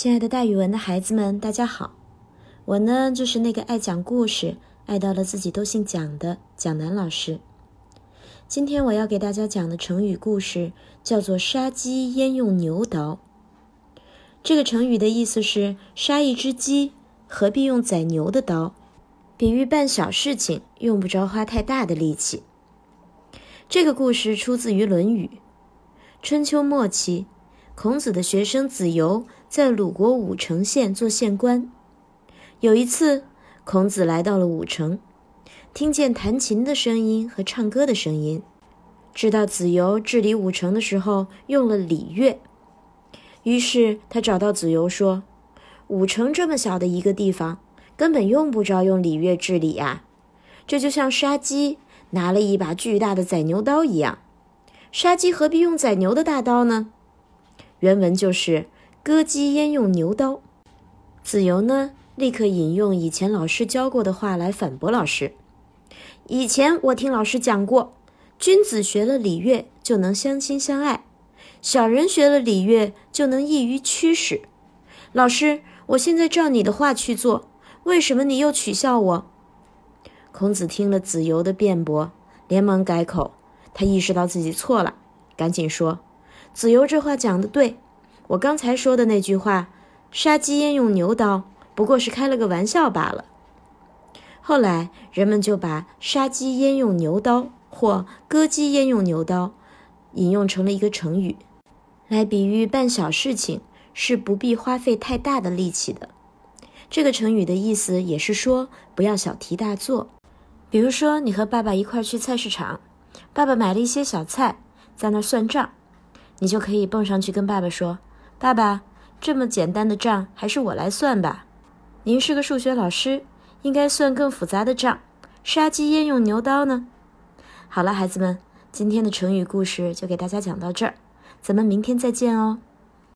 亲爱的，大语文的孩子们，大家好！我呢，就是那个爱讲故事、爱到了自己都姓蒋的蒋楠老师。今天我要给大家讲的成语故事叫做“杀鸡焉用牛刀”。这个成语的意思是杀一只鸡，何必用宰牛的刀？比喻办小事情用不着花太大的力气。这个故事出自于《论语》。春秋末期，孔子的学生子游在鲁国武城县做县官。有一次，孔子来到了武城，听见弹琴的声音和唱歌的声音，知道子游治理武城的时候用了礼乐。于是他找到子游说：“武城这么小的一个地方，根本用不着用礼乐治理呀。这就像杀鸡拿了一把巨大的宰牛刀一样。”杀鸡何必用宰牛的大刀呢？原文就是“割鸡焉用牛刀”。子游呢，立刻引用以前老师教过的话来反驳老师。以前我听老师讲过，君子学了礼乐就能相亲相爱，小人学了礼乐就能易于驱使。老师，我现在照你的话去做，为什么你又取笑我？孔子听了子游的辩驳，连忙改口。他意识到自己错了，赶紧说：“子由这话讲的对，我刚才说的那句话‘杀鸡焉用牛刀’不过是开了个玩笑罢了。”后来人们就把“杀鸡焉用牛刀”或“割鸡焉用牛刀”引用成了一个成语，来比喻办小事情是不必花费太大的力气的。这个成语的意思也是说不要小题大做。比如说，你和爸爸一块去菜市场。爸爸买了一些小菜，在那儿算账，你就可以蹦上去跟爸爸说：“爸爸，这么简单的账还是我来算吧。您是个数学老师，应该算更复杂的账。杀鸡焉用牛刀呢？”好了，孩子们，今天的成语故事就给大家讲到这儿，咱们明天再见哦。